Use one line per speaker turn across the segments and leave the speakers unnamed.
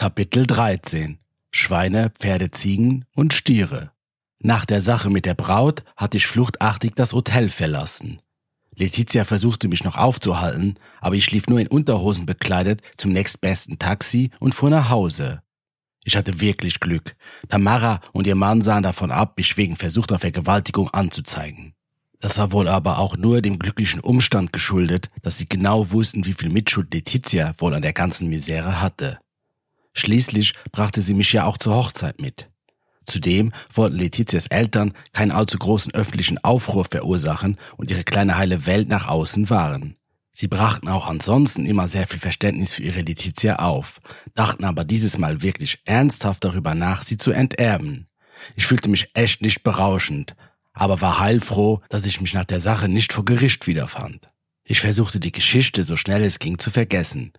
Kapitel 13 Schweine, Pferde, Ziegen und Stiere. Nach der Sache mit der Braut hatte ich fluchtartig das Hotel verlassen. Letizia versuchte mich noch aufzuhalten, aber ich lief nur in Unterhosen bekleidet zum nächstbesten Taxi und fuhr nach Hause. Ich hatte wirklich Glück. Tamara und ihr Mann sahen davon ab, mich wegen versuchter Vergewaltigung anzuzeigen. Das war wohl aber auch nur dem glücklichen Umstand geschuldet, dass sie genau wussten, wie viel Mitschuld Letizia wohl an der ganzen Misere hatte. Schließlich brachte sie mich ja auch zur Hochzeit mit. Zudem wollten Letizias Eltern keinen allzu großen öffentlichen Aufruhr verursachen und ihre kleine heile Welt nach außen wahren. Sie brachten auch ansonsten immer sehr viel Verständnis für ihre Letizia auf, dachten aber dieses Mal wirklich ernsthaft darüber nach, sie zu enterben. Ich fühlte mich echt nicht berauschend, aber war heilfroh, dass ich mich nach der Sache nicht vor Gericht wiederfand. Ich versuchte die Geschichte so schnell es ging zu vergessen.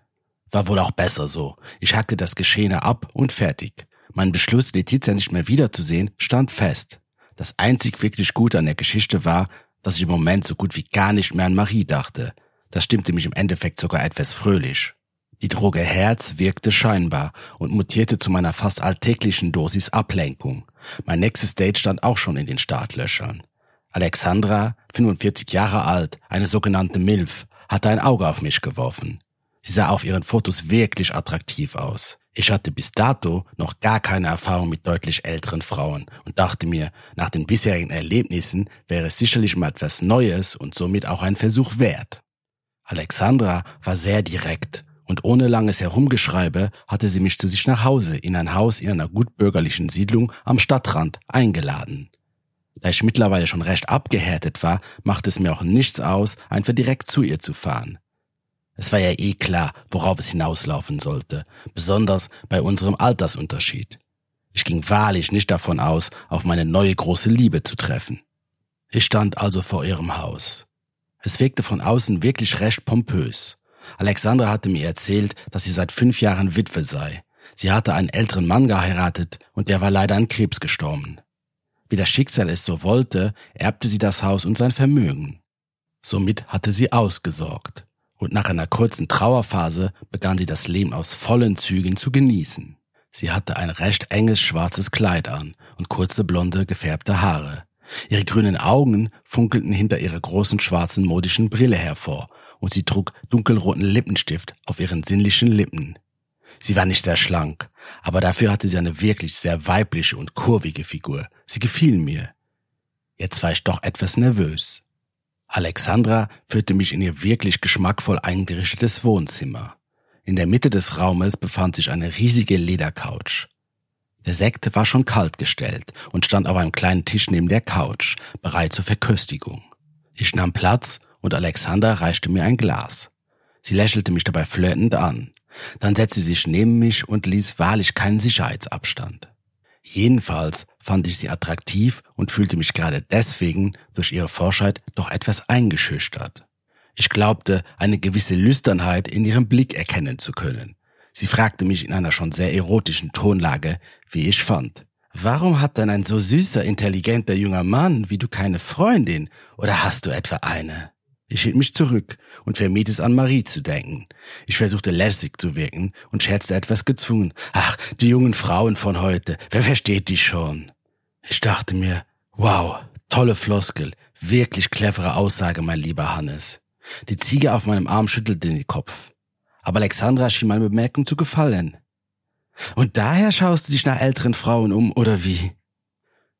War wohl auch besser so. Ich hackte das Geschehene ab und fertig. Mein Beschluss, Letizia nicht mehr wiederzusehen, stand fest. Das einzig wirklich Gute an der Geschichte war, dass ich im Moment so gut wie gar nicht mehr an Marie dachte. Das stimmte mich im Endeffekt sogar etwas fröhlich. Die Droge Herz wirkte scheinbar und mutierte zu meiner fast alltäglichen Dosis Ablenkung. Mein nächstes Date stand auch schon in den Startlöchern. Alexandra, 45 Jahre alt, eine sogenannte Milf, hatte ein Auge auf mich geworfen. Sie sah auf ihren Fotos wirklich attraktiv aus. Ich hatte bis dato noch gar keine Erfahrung mit deutlich älteren Frauen und dachte mir, nach den bisherigen Erlebnissen wäre es sicherlich mal etwas Neues und somit auch ein Versuch wert. Alexandra war sehr direkt und ohne langes Herumgeschreibe hatte sie mich zu sich nach Hause in ein Haus in einer gutbürgerlichen Siedlung am Stadtrand eingeladen. Da ich mittlerweile schon recht abgehärtet war, machte es mir auch nichts aus, einfach direkt zu ihr zu fahren. Es war ja eh klar, worauf es hinauslaufen sollte, besonders bei unserem Altersunterschied. Ich ging wahrlich nicht davon aus, auf meine neue große Liebe zu treffen. Ich stand also vor ihrem Haus. Es wirkte von außen wirklich recht pompös. Alexandra hatte mir erzählt, dass sie seit fünf Jahren Witwe sei. Sie hatte einen älteren Mann geheiratet und der war leider an Krebs gestorben. Wie das Schicksal es so wollte, erbte sie das Haus und sein Vermögen. Somit hatte sie ausgesorgt und nach einer kurzen Trauerphase begann sie das Leben aus vollen Zügen zu genießen. Sie hatte ein recht enges schwarzes Kleid an und kurze blonde gefärbte Haare. Ihre grünen Augen funkelten hinter ihrer großen schwarzen modischen Brille hervor und sie trug dunkelroten Lippenstift auf ihren sinnlichen Lippen. Sie war nicht sehr schlank, aber dafür hatte sie eine wirklich sehr weibliche und kurvige Figur. Sie gefiel mir. Jetzt war ich doch etwas nervös. Alexandra führte mich in ihr wirklich geschmackvoll eingerichtetes Wohnzimmer. In der Mitte des Raumes befand sich eine riesige Ledercouch. Der Sekt war schon kalt gestellt und stand auf einem kleinen Tisch neben der Couch, bereit zur Verköstigung. Ich nahm Platz und Alexandra reichte mir ein Glas. Sie lächelte mich dabei flirtend an. Dann setzte sie sich neben mich und ließ wahrlich keinen Sicherheitsabstand. Jedenfalls fand ich sie attraktiv und fühlte mich gerade deswegen durch ihre Forschheit doch etwas eingeschüchtert. Ich glaubte, eine gewisse Lüsternheit in ihrem Blick erkennen zu können. Sie fragte mich in einer schon sehr erotischen Tonlage, wie ich fand. Warum hat denn ein so süßer, intelligenter junger Mann wie du keine Freundin? Oder hast du etwa eine? Ich hielt mich zurück und vermied es an Marie zu denken. Ich versuchte lässig zu wirken und scherzte etwas gezwungen. Ach, die jungen Frauen von heute, wer versteht die schon? Ich dachte mir, wow, tolle Floskel, wirklich clevere Aussage, mein lieber Hannes. Die Ziege auf meinem Arm schüttelte den Kopf. Aber Alexandra schien meine Bemerkung zu gefallen. Und daher schaust du dich nach älteren Frauen um, oder wie?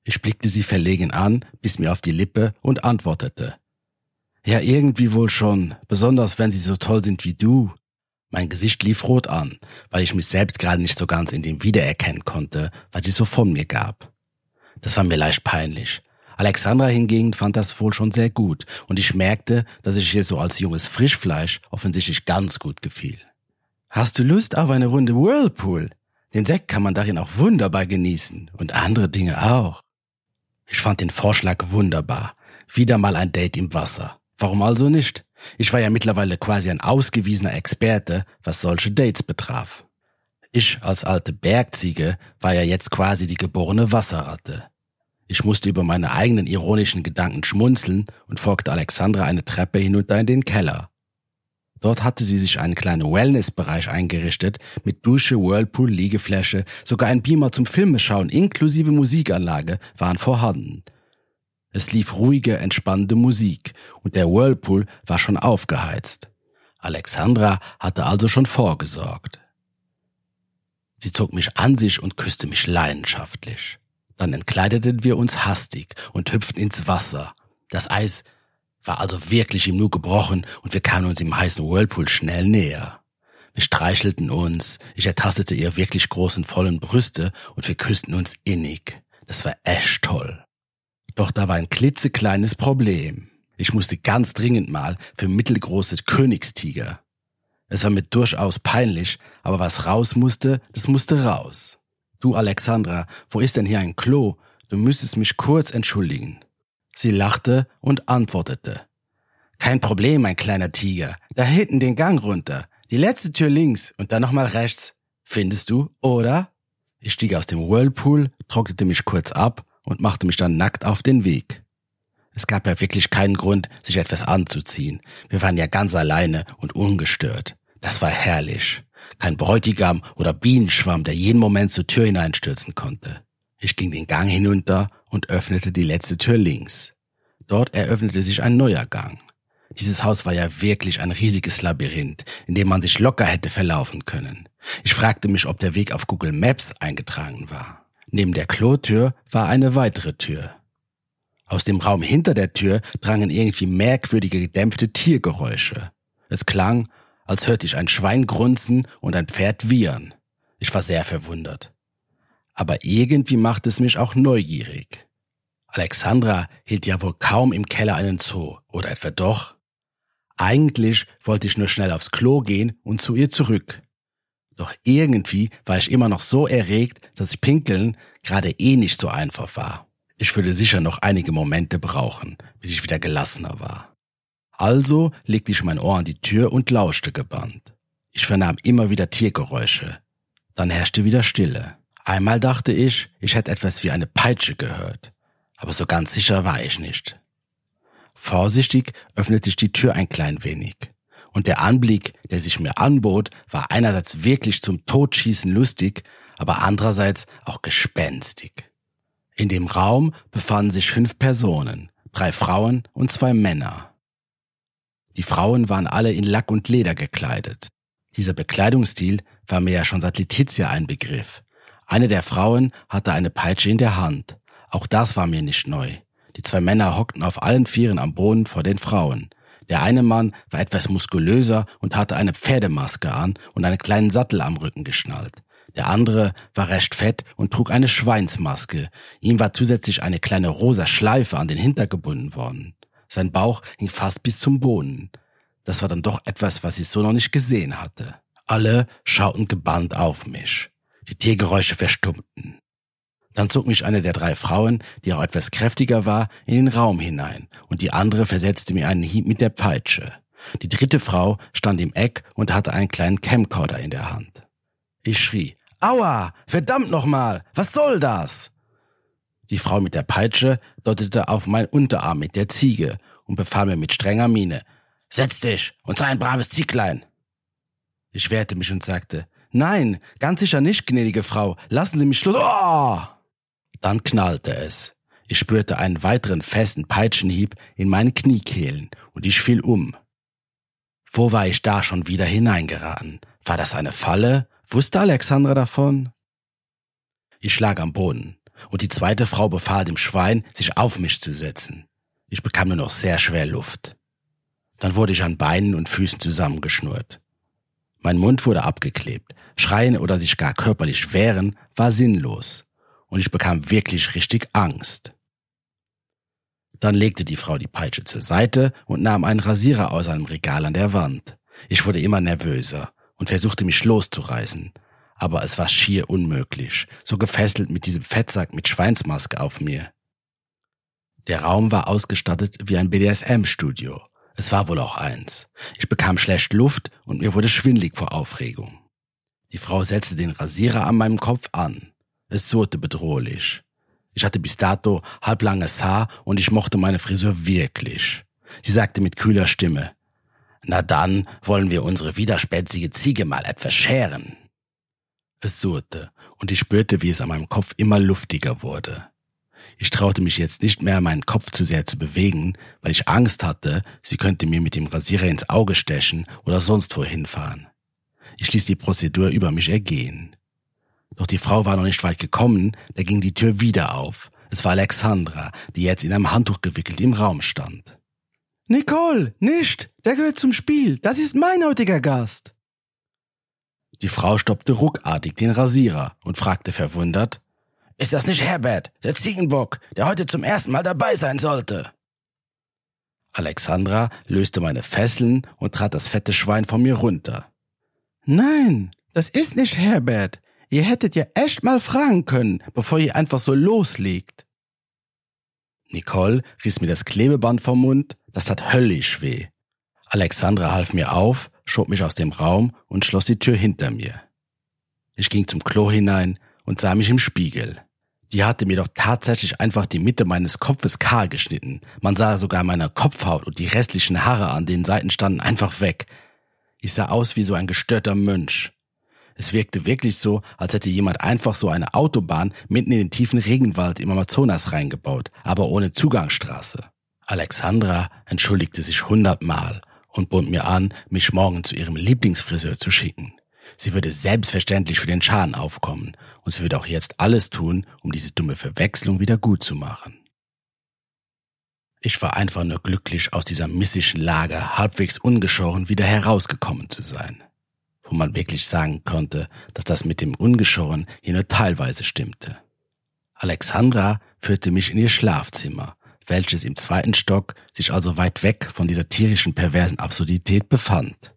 Ich blickte sie verlegen an, biss mir auf die Lippe und antwortete. Ja, irgendwie wohl schon, besonders wenn sie so toll sind wie du. Mein Gesicht lief rot an, weil ich mich selbst gerade nicht so ganz in dem wiedererkennen konnte, was sie so von mir gab. Das war mir leicht peinlich. Alexandra hingegen fand das wohl schon sehr gut und ich merkte, dass ich ihr so als junges Frischfleisch offensichtlich ganz gut gefiel. Hast du Lust auf eine Runde Whirlpool? Den Sekt kann man darin auch wunderbar genießen und andere Dinge auch. Ich fand den Vorschlag wunderbar. Wieder mal ein Date im Wasser. Warum also nicht? Ich war ja mittlerweile quasi ein ausgewiesener Experte, was solche Dates betraf. Ich als alte Bergziege war ja jetzt quasi die geborene Wasserratte. Ich musste über meine eigenen ironischen Gedanken schmunzeln und folgte Alexandra eine Treppe hinunter in den Keller. Dort hatte sie sich einen kleinen Wellnessbereich eingerichtet, mit Dusche, Whirlpool, Liegefläche, sogar ein Beamer zum Filmeschauen inklusive Musikanlage waren vorhanden. Es lief ruhige, entspannende Musik und der Whirlpool war schon aufgeheizt. Alexandra hatte also schon vorgesorgt. Sie zog mich an sich und küsste mich leidenschaftlich. Dann entkleideten wir uns hastig und hüpften ins Wasser. Das Eis war also wirklich im Nu gebrochen und wir kamen uns im heißen Whirlpool schnell näher. Wir streichelten uns, ich ertastete ihr wirklich großen vollen Brüste und wir küssten uns innig. Das war echt toll. Doch da war ein klitzekleines Problem. Ich musste ganz dringend mal für mittelgroße Königstiger. Es war mir durchaus peinlich, aber was raus musste, das musste raus. Du Alexandra, wo ist denn hier ein Klo? Du müsstest mich kurz entschuldigen. Sie lachte und antwortete. Kein Problem, mein kleiner Tiger. Da hinten den Gang runter. Die letzte Tür links und dann nochmal rechts. Findest du, oder? Ich stieg aus dem Whirlpool, trocknete mich kurz ab und machte mich dann nackt auf den Weg. Es gab ja wirklich keinen Grund, sich etwas anzuziehen. Wir waren ja ganz alleine und ungestört. Das war herrlich. Kein Bräutigam oder Bienenschwamm, der jeden Moment zur Tür hineinstürzen konnte. Ich ging den Gang hinunter und öffnete die letzte Tür links. Dort eröffnete sich ein neuer Gang. Dieses Haus war ja wirklich ein riesiges Labyrinth, in dem man sich locker hätte verlaufen können. Ich fragte mich, ob der Weg auf Google Maps eingetragen war. Neben der Klotür war eine weitere Tür. Aus dem Raum hinter der Tür drangen irgendwie merkwürdige gedämpfte Tiergeräusche. Es klang, als hörte ich ein Schwein grunzen und ein Pferd wiehern. Ich war sehr verwundert. Aber irgendwie machte es mich auch neugierig. Alexandra hielt ja wohl kaum im Keller einen Zoo, oder etwa doch? Eigentlich wollte ich nur schnell aufs Klo gehen und zu ihr zurück. Doch irgendwie war ich immer noch so erregt, dass Pinkeln gerade eh nicht so einfach war. Ich würde sicher noch einige Momente brauchen, bis ich wieder gelassener war. Also legte ich mein Ohr an die Tür und lauschte gebannt. Ich vernahm immer wieder Tiergeräusche. Dann herrschte wieder Stille. Einmal dachte ich, ich hätte etwas wie eine Peitsche gehört, aber so ganz sicher war ich nicht. Vorsichtig öffnete ich die Tür ein klein wenig, und der Anblick, der sich mir anbot, war einerseits wirklich zum Totschießen lustig, aber andererseits auch gespenstig. In dem Raum befanden sich fünf Personen, drei Frauen und zwei Männer. Die Frauen waren alle in Lack und Leder gekleidet. Dieser Bekleidungsstil war mir ja schon seit Letizia ein Begriff, eine der Frauen hatte eine Peitsche in der Hand. Auch das war mir nicht neu. Die zwei Männer hockten auf allen Vieren am Boden vor den Frauen. Der eine Mann war etwas muskulöser und hatte eine Pferdemaske an und einen kleinen Sattel am Rücken geschnallt. Der andere war recht fett und trug eine Schweinsmaske. Ihm war zusätzlich eine kleine rosa Schleife an den Hinter gebunden worden. Sein Bauch hing fast bis zum Boden. Das war dann doch etwas, was ich so noch nicht gesehen hatte. Alle schauten gebannt auf mich. Die Tiergeräusche verstummten. Dann zog mich eine der drei Frauen, die auch etwas kräftiger war, in den Raum hinein, und die andere versetzte mir einen Hieb mit der Peitsche. Die dritte Frau stand im Eck und hatte einen kleinen Camcorder in der Hand. Ich schrie, Aua, verdammt nochmal, was soll das? Die Frau mit der Peitsche deutete auf mein Unterarm mit der Ziege und befahl mir mit strenger Miene, Setz dich und sei ein braves Zieglein. Ich wehrte mich und sagte, Nein, ganz sicher nicht, gnädige Frau. Lassen Sie mich Schluss. Oh! Dann knallte es. Ich spürte einen weiteren festen Peitschenhieb in meinen Kniekehlen und ich fiel um. Wo war ich da schon wieder hineingeraten? War das eine Falle? Wusste Alexandra davon? Ich lag am Boden und die zweite Frau befahl dem Schwein, sich auf mich zu setzen. Ich bekam nur noch sehr schwer Luft. Dann wurde ich an Beinen und Füßen zusammengeschnurrt. Mein Mund wurde abgeklebt. Schreien oder sich gar körperlich wehren war sinnlos. Und ich bekam wirklich richtig Angst. Dann legte die Frau die Peitsche zur Seite und nahm einen Rasierer aus einem Regal an der Wand. Ich wurde immer nervöser und versuchte mich loszureißen. Aber es war schier unmöglich, so gefesselt mit diesem Fettsack mit Schweinsmaske auf mir. Der Raum war ausgestattet wie ein BDSM-Studio. Es war wohl auch eins. Ich bekam schlecht Luft und mir wurde schwindlig vor Aufregung. Die Frau setzte den Rasierer an meinem Kopf an. Es surrte bedrohlich. Ich hatte bis dato halblanges Haar und ich mochte meine Frisur wirklich. Sie sagte mit kühler Stimme, Na dann wollen wir unsere widerspätzige Ziege mal etwas scheren. Es surrte, und ich spürte, wie es an meinem Kopf immer luftiger wurde. Ich traute mich jetzt nicht mehr, meinen Kopf zu sehr zu bewegen, weil ich Angst hatte, sie könnte mir mit dem Rasierer ins Auge stechen oder sonst wohin fahren. Ich ließ die Prozedur über mich ergehen. Doch die Frau war noch nicht weit gekommen, da ging die Tür wieder auf. Es war Alexandra, die jetzt in einem Handtuch gewickelt im Raum stand.
Nicole, nicht! Der gehört zum Spiel. Das ist mein heutiger Gast.
Die Frau stoppte ruckartig den Rasierer und fragte verwundert, ist das nicht Herbert, der Ziegenbock, der heute zum ersten Mal dabei sein sollte? Alexandra löste meine Fesseln und trat das fette Schwein von mir runter.
Nein, das ist nicht Herbert. Ihr hättet ja echt mal fragen können, bevor ihr einfach so loslegt.
Nicole riss mir das Klebeband vom Mund, das tat höllisch weh. Alexandra half mir auf, schob mich aus dem Raum und schloss die Tür hinter mir. Ich ging zum Klo hinein und sah mich im Spiegel. Die hatte mir doch tatsächlich einfach die Mitte meines Kopfes kahl geschnitten. Man sah sogar meine Kopfhaut und die restlichen Haare an den Seiten standen einfach weg. Ich sah aus wie so ein gestörter Mönch. Es wirkte wirklich so, als hätte jemand einfach so eine Autobahn mitten in den tiefen Regenwald im Amazonas reingebaut, aber ohne Zugangsstraße. Alexandra entschuldigte sich hundertmal und bot mir an, mich morgen zu ihrem Lieblingsfriseur zu schicken. Sie würde selbstverständlich für den Schaden aufkommen und sie würde auch jetzt alles tun, um diese dumme Verwechslung wieder gut zu machen. Ich war einfach nur glücklich, aus dieser missischen Lage halbwegs ungeschoren wieder herausgekommen zu sein. Wo man wirklich sagen konnte, dass das mit dem Ungeschoren hier nur teilweise stimmte. Alexandra führte mich in ihr Schlafzimmer, welches im zweiten Stock sich also weit weg von dieser tierischen perversen Absurdität befand.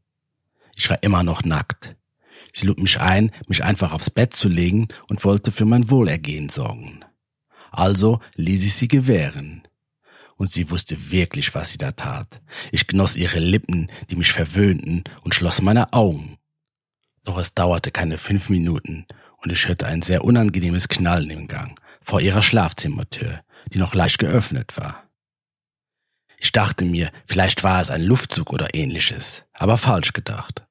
Ich war immer noch nackt. Sie lud mich ein, mich einfach aufs Bett zu legen und wollte für mein Wohlergehen sorgen. Also ließ ich sie gewähren. Und sie wusste wirklich, was sie da tat. Ich genoss ihre Lippen, die mich verwöhnten, und schloss meine Augen. Doch es dauerte keine fünf Minuten, und ich hörte ein sehr unangenehmes Knallen im Gang vor ihrer Schlafzimmertür, die noch leicht geöffnet war. Ich dachte mir, vielleicht war es ein Luftzug oder ähnliches, aber falsch gedacht.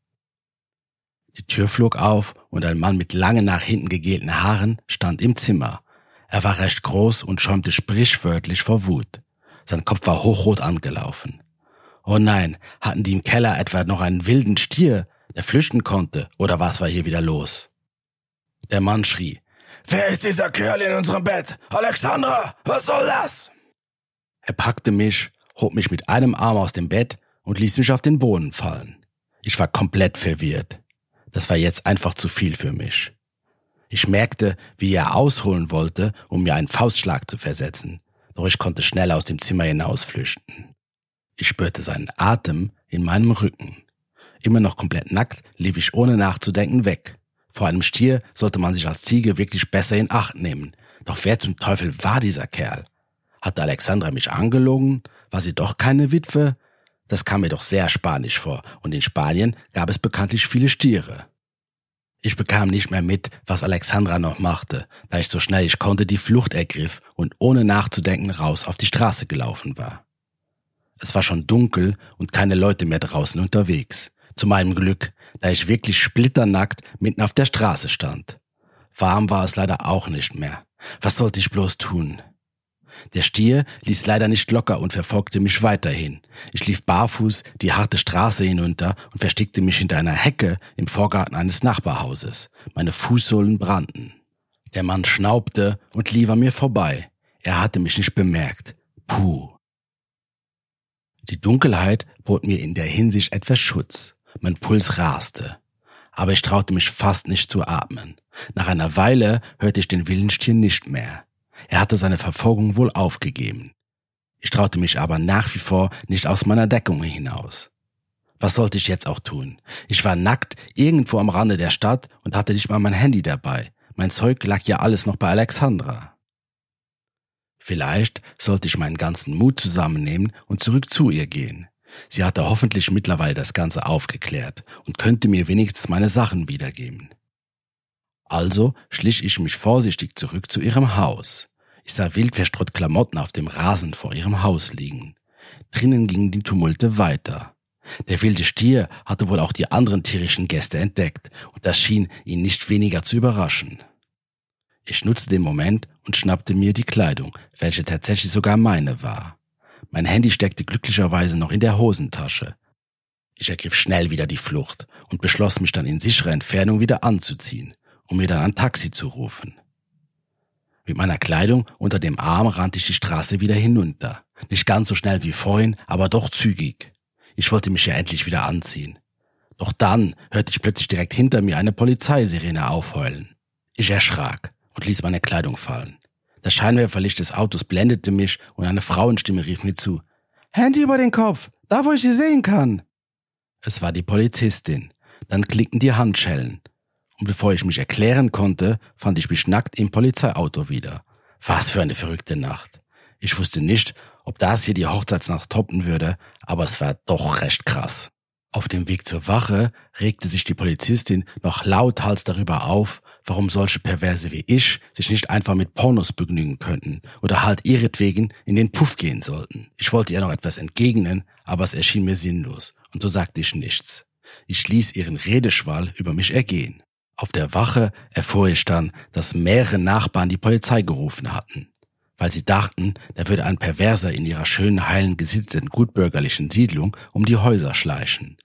Die Tür flog auf und ein Mann mit langen nach hinten gegelten Haaren stand im Zimmer. Er war recht groß und schäumte sprichwörtlich vor Wut. Sein Kopf war hochrot angelaufen. Oh nein, hatten die im Keller etwa noch einen wilden Stier, der flüchten konnte, oder was war hier wieder los? Der Mann schrie, Wer ist dieser Kerl in unserem Bett? Alexandra, was soll das? Er packte mich, hob mich mit einem Arm aus dem Bett und ließ mich auf den Boden fallen. Ich war komplett verwirrt. Das war jetzt einfach zu viel für mich. Ich merkte, wie er ausholen wollte, um mir einen Faustschlag zu versetzen, doch ich konnte schnell aus dem Zimmer hinausflüchten. Ich spürte seinen Atem in meinem Rücken. Immer noch komplett nackt lief ich ohne nachzudenken weg. Vor einem Stier sollte man sich als Ziege wirklich besser in Acht nehmen. Doch wer zum Teufel war dieser Kerl? Hatte Alexandra mich angelogen? War sie doch keine Witwe? Das kam mir doch sehr spanisch vor, und in Spanien gab es bekanntlich viele Stiere. Ich bekam nicht mehr mit, was Alexandra noch machte, da ich so schnell ich konnte die Flucht ergriff und ohne nachzudenken raus auf die Straße gelaufen war. Es war schon dunkel und keine Leute mehr draußen unterwegs. Zu meinem Glück, da ich wirklich splitternackt mitten auf der Straße stand. Warm war es leider auch nicht mehr. Was sollte ich bloß tun? Der Stier ließ leider nicht locker und verfolgte mich weiterhin. Ich lief barfuß die harte Straße hinunter und versteckte mich hinter einer Hecke im Vorgarten eines Nachbarhauses. Meine Fußsohlen brannten. Der Mann schnaubte und lief an mir vorbei. Er hatte mich nicht bemerkt. Puh. Die Dunkelheit bot mir in der Hinsicht etwas Schutz. Mein Puls raste. Aber ich traute mich fast nicht zu atmen. Nach einer Weile hörte ich den Willenstier nicht mehr. Er hatte seine Verfolgung wohl aufgegeben. Ich traute mich aber nach wie vor nicht aus meiner Deckung hinaus. Was sollte ich jetzt auch tun? Ich war nackt irgendwo am Rande der Stadt und hatte nicht mal mein Handy dabei. Mein Zeug lag ja alles noch bei Alexandra. Vielleicht sollte ich meinen ganzen Mut zusammennehmen und zurück zu ihr gehen. Sie hatte hoffentlich mittlerweile das Ganze aufgeklärt und könnte mir wenigstens meine Sachen wiedergeben. Also schlich ich mich vorsichtig zurück zu ihrem Haus. Ich sah wild verstreut Klamotten auf dem Rasen vor ihrem Haus liegen. Drinnen gingen die Tumulte weiter. Der wilde Stier hatte wohl auch die anderen tierischen Gäste entdeckt, und das schien ihn nicht weniger zu überraschen. Ich nutzte den Moment und schnappte mir die Kleidung, welche tatsächlich sogar meine war. Mein Handy steckte glücklicherweise noch in der Hosentasche. Ich ergriff schnell wieder die Flucht und beschloss mich dann in sicherer Entfernung wieder anzuziehen, um mir dann ein Taxi zu rufen. Mit meiner Kleidung unter dem Arm rannte ich die Straße wieder hinunter. Nicht ganz so schnell wie vorhin, aber doch zügig. Ich wollte mich ja endlich wieder anziehen. Doch dann hörte ich plötzlich direkt hinter mir eine Polizeisirene aufheulen. Ich erschrak und ließ meine Kleidung fallen. Das Scheinwerferlicht des Autos blendete mich und eine Frauenstimme rief mir zu.
Handy über den Kopf, da wo ich sie sehen kann.
Es war die Polizistin. Dann klickten die Handschellen. Und bevor ich mich erklären konnte, fand ich mich nackt im Polizeiauto wieder. Was für eine verrückte Nacht. Ich wusste nicht, ob das hier die Hochzeitsnacht toppen würde, aber es war doch recht krass. Auf dem Weg zur Wache regte sich die Polizistin noch lauthals darüber auf, warum solche Perverse wie ich sich nicht einfach mit Pornos begnügen könnten oder halt ihretwegen in den Puff gehen sollten. Ich wollte ihr noch etwas entgegnen, aber es erschien mir sinnlos, und so sagte ich nichts. Ich ließ ihren Redeschwall über mich ergehen. Auf der Wache erfuhr ich dann, dass mehrere Nachbarn die Polizei gerufen hatten weil sie dachten, da würde ein Perverser in ihrer schönen, heilen, gesitteten, gutbürgerlichen Siedlung um die Häuser schleichen.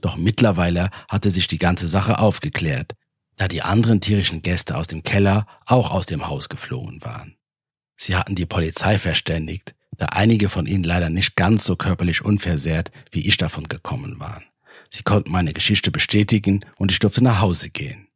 Doch mittlerweile hatte sich die ganze Sache aufgeklärt, da die anderen tierischen Gäste aus dem Keller auch aus dem Haus geflohen waren. Sie hatten die Polizei verständigt, da einige von ihnen leider nicht ganz so körperlich unversehrt, wie ich davon gekommen waren. Sie konnten meine Geschichte bestätigen und ich durfte nach Hause gehen.